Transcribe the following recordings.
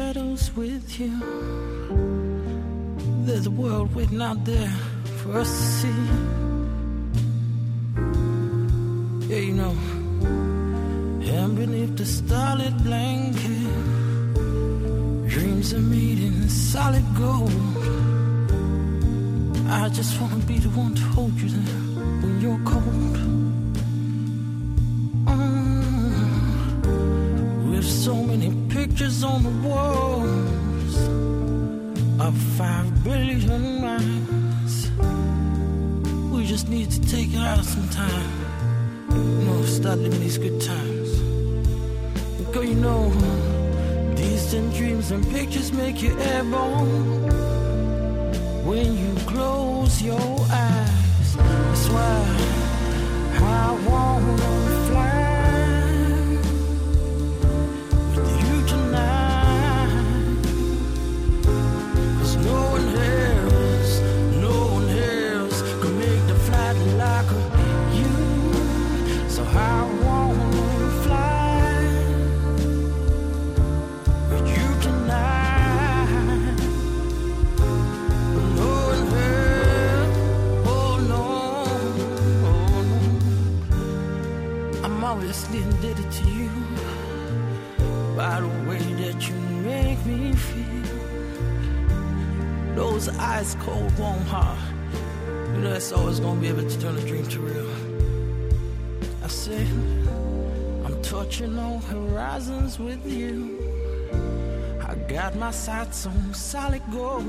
shadows with you. There's a world waiting out there for us to see. Yeah, you know. And beneath the starlit blanket, dreams are made in solid gold. I just wanna be the one to hold you there when you're cold. so many pictures on the walls of five billion minds. We just need to take it out some time. You know, start living these good times. Because you know, distant dreams and pictures make you airborne. When you close your eyes, that's why I want Ice cold, warm heart. You know that's always gonna be able to turn a dream to real. I said, I'm touching on horizons with you. I got my sights on solid gold.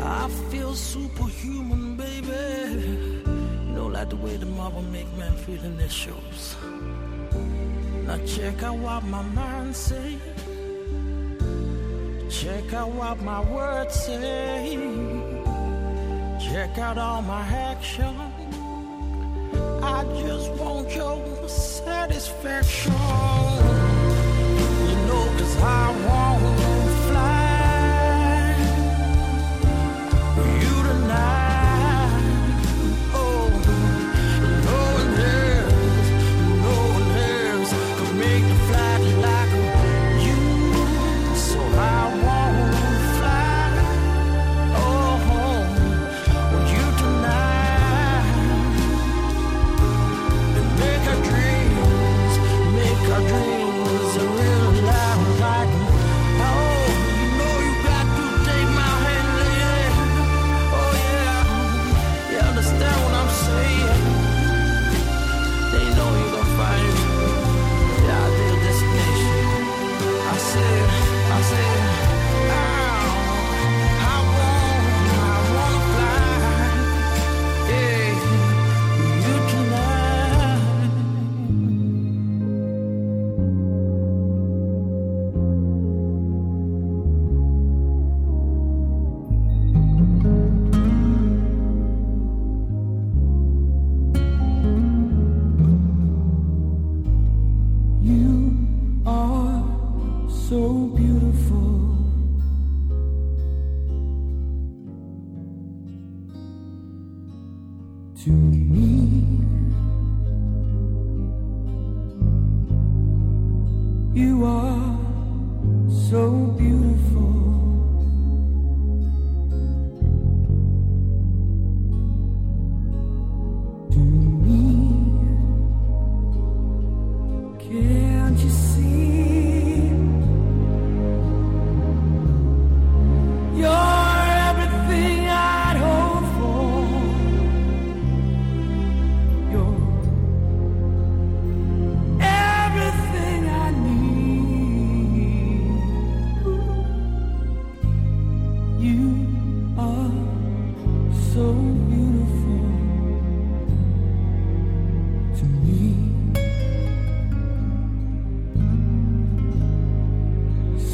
I feel superhuman, baby. You know, like the way the marble make man feel in their shoes. Now check out what my mind says. Check out what my words say. Check out all my action. I just want your satisfaction. You know, cause I want.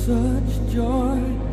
such joy.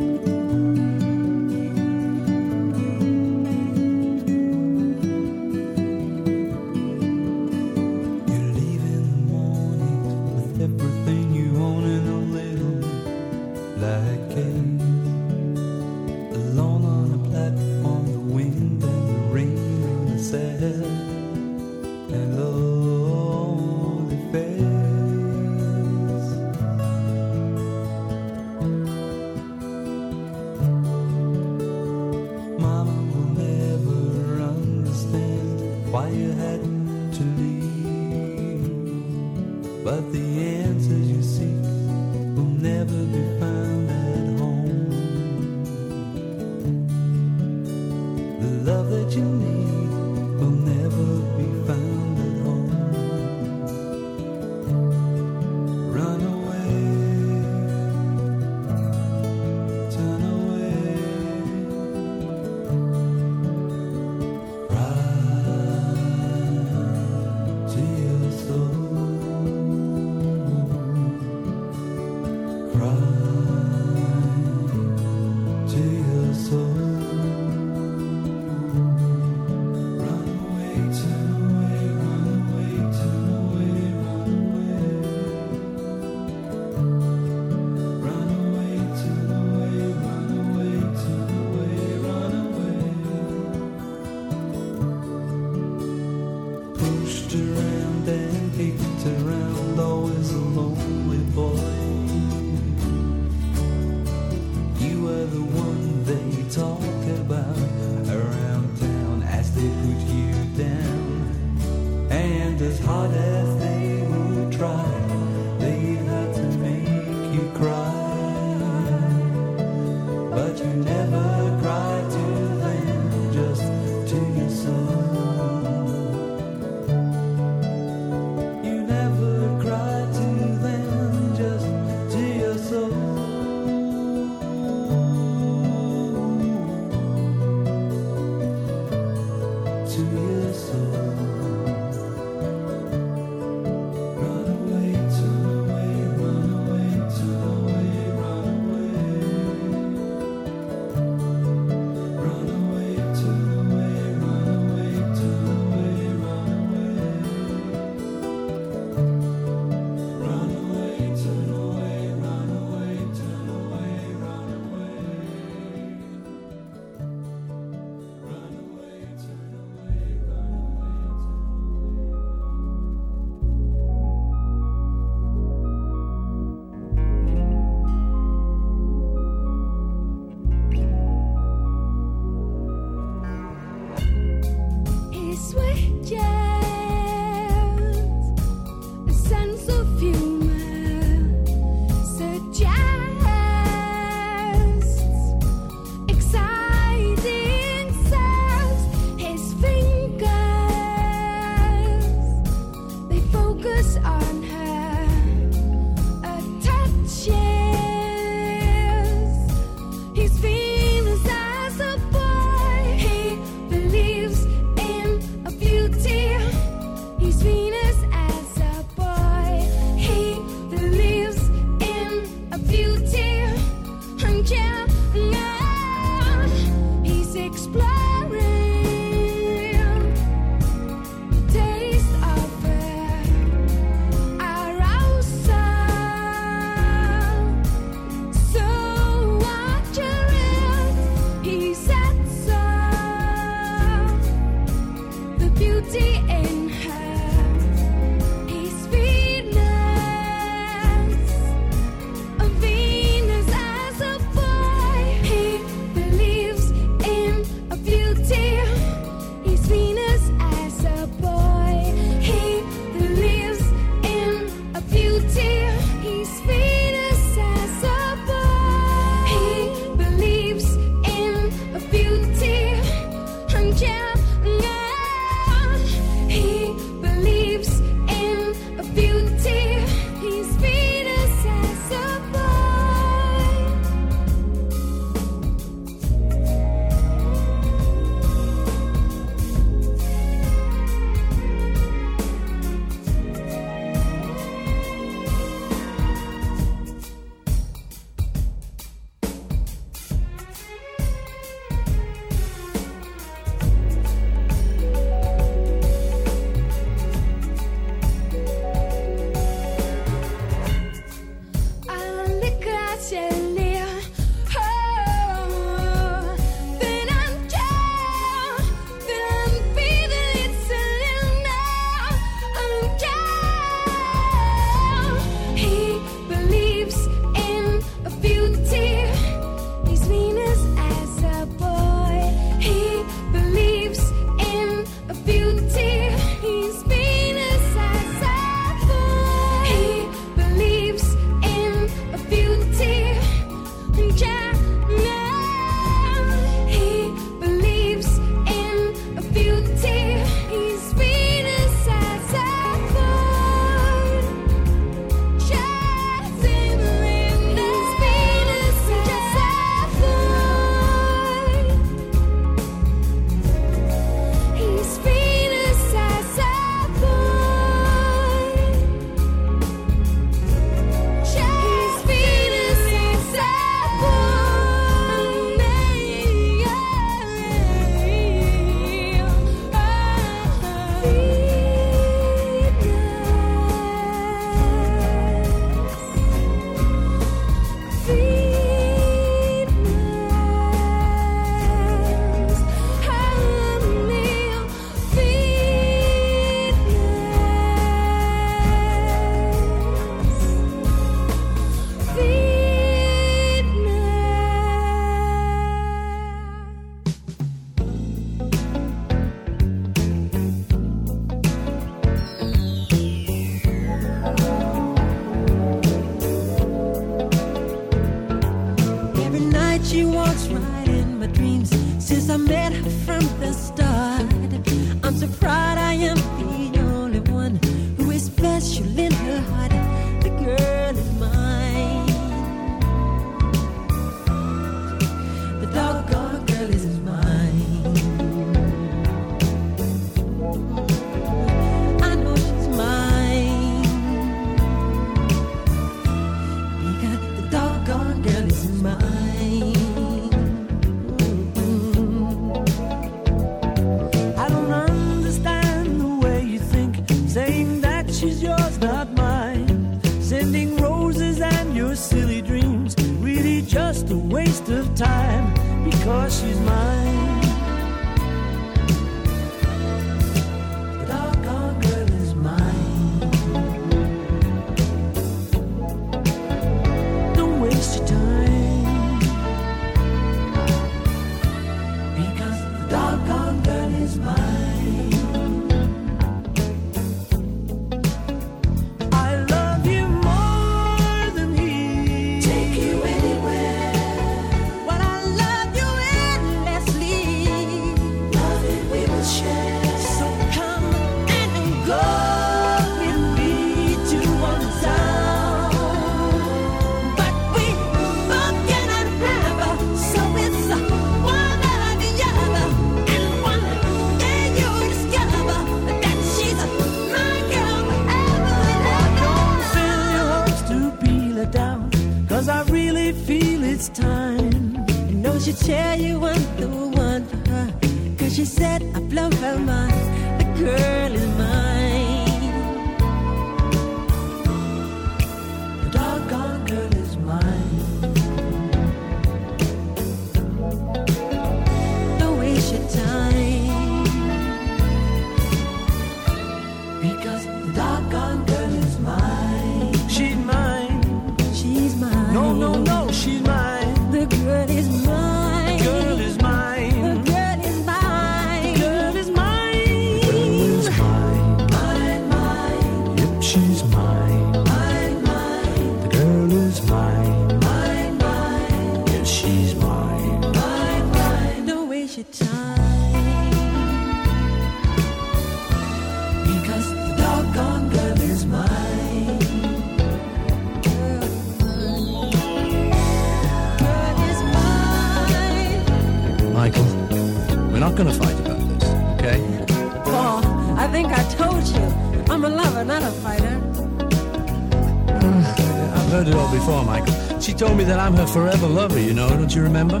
Remember?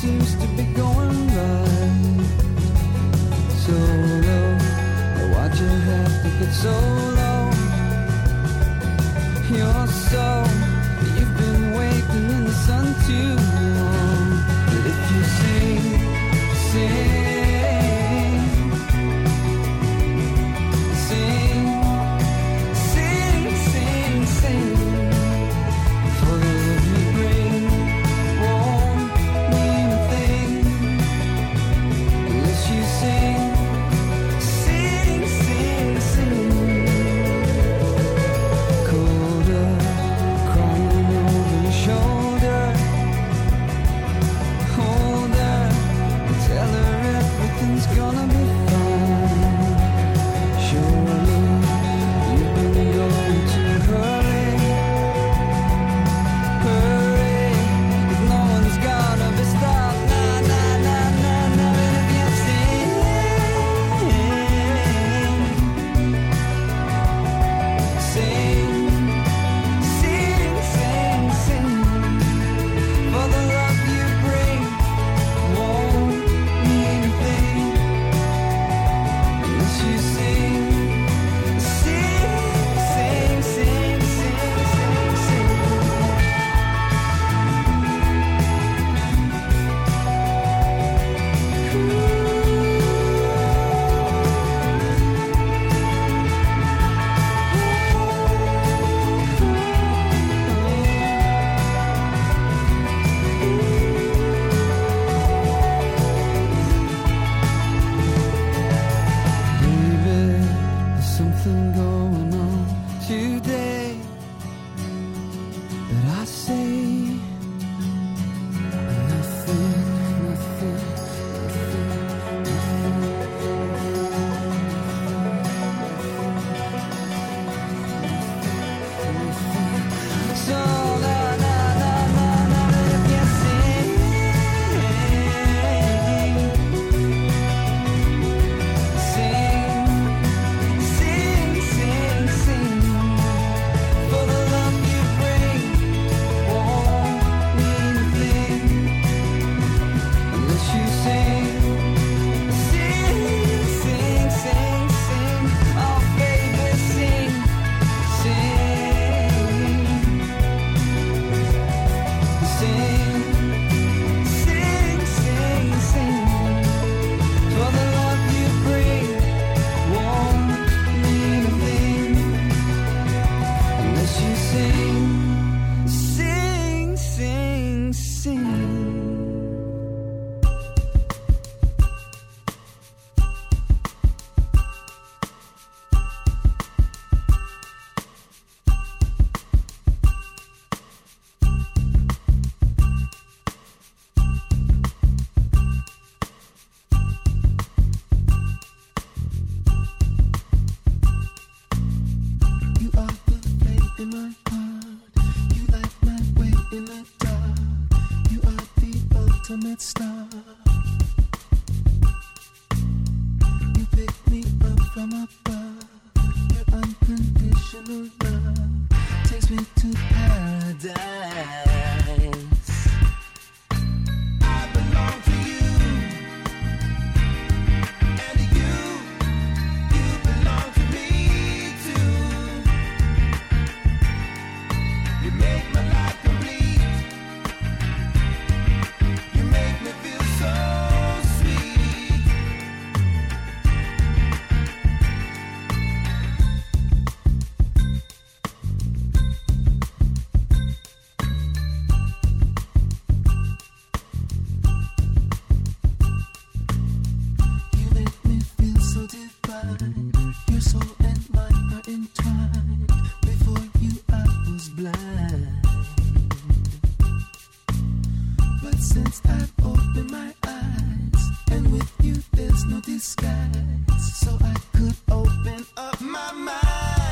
seems to be going right so low. I watch it to get so since I've opened my eyes, and with you there's no disguise, so I could open up my mind.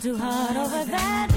Too hard over that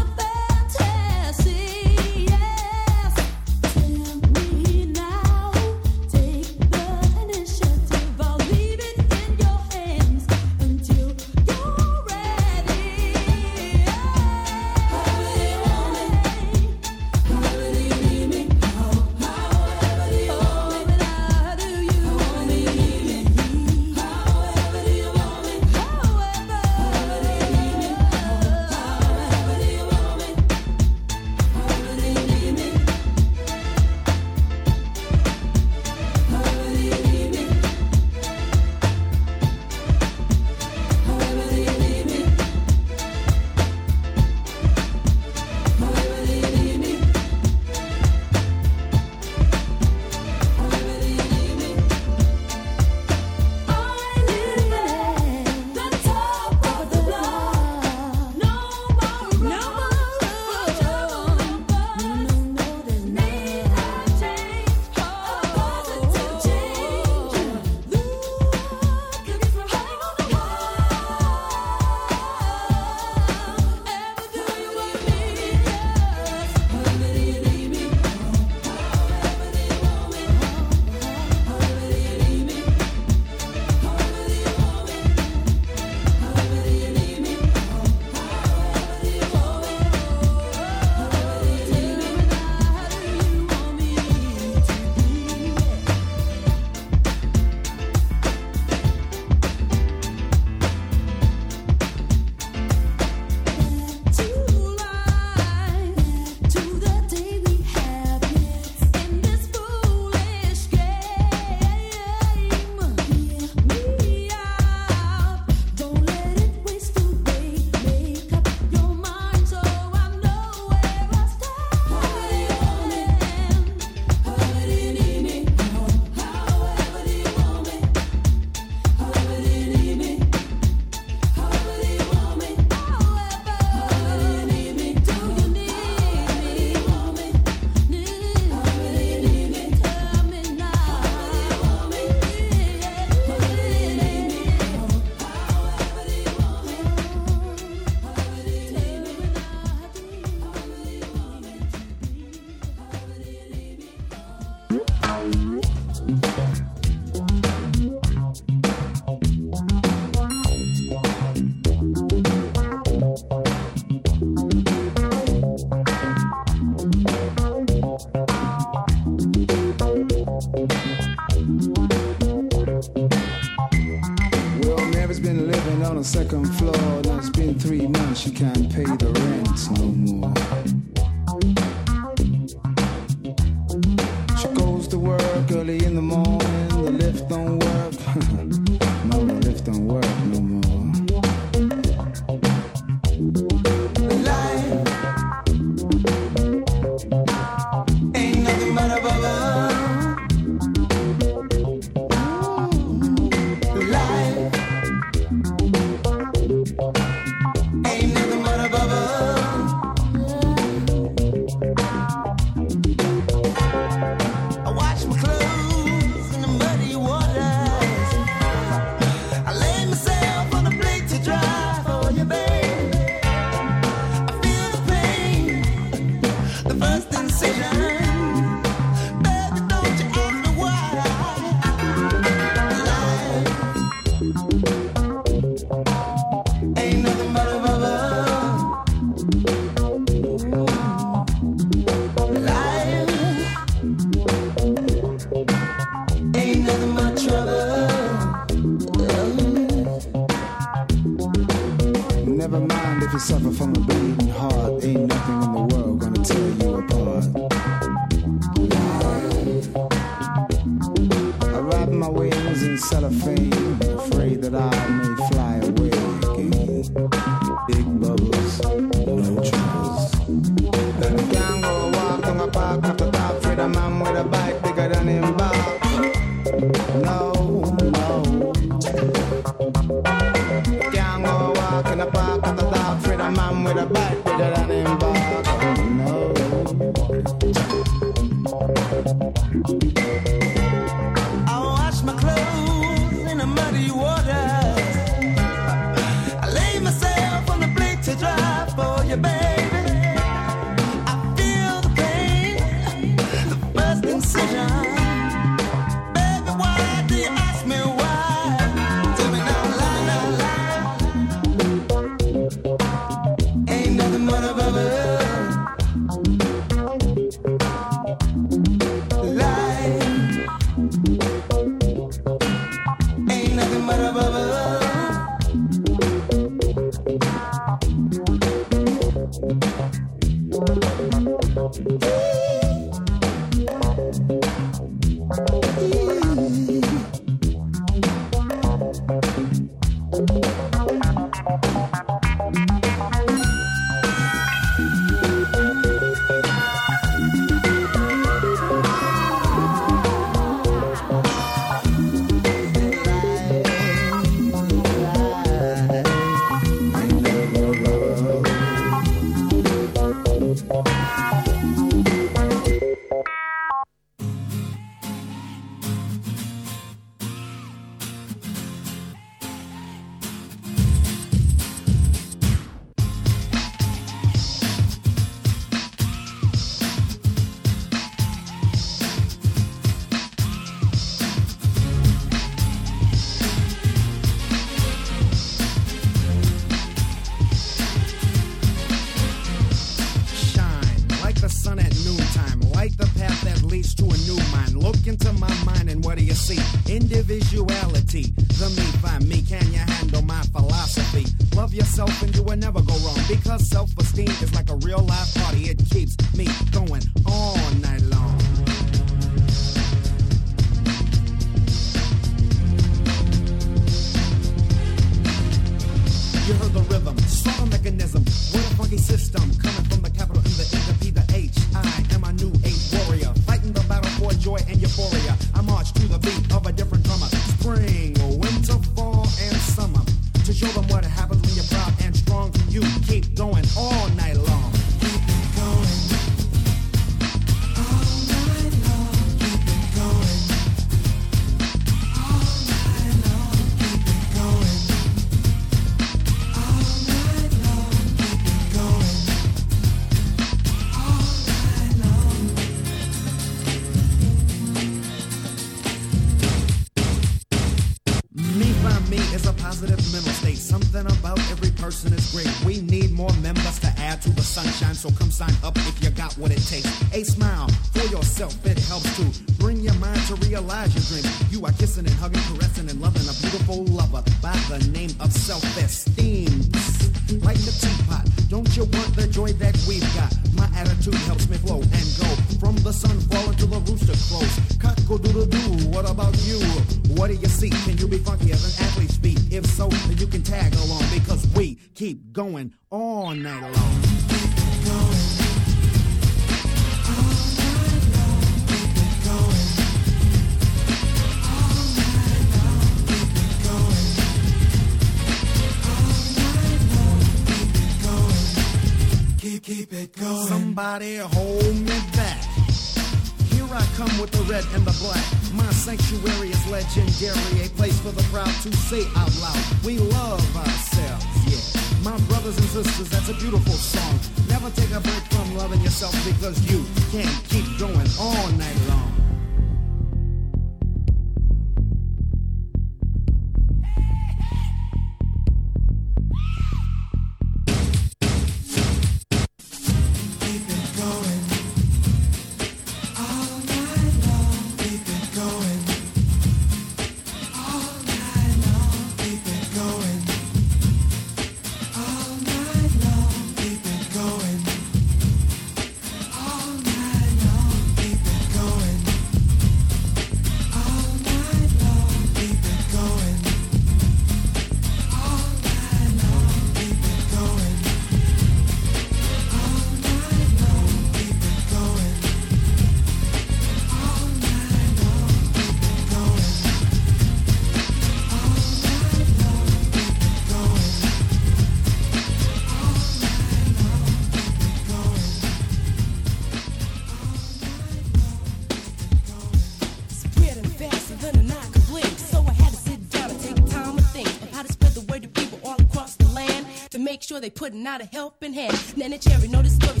they putting out a helping hand. Nanny Cherry know the story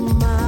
my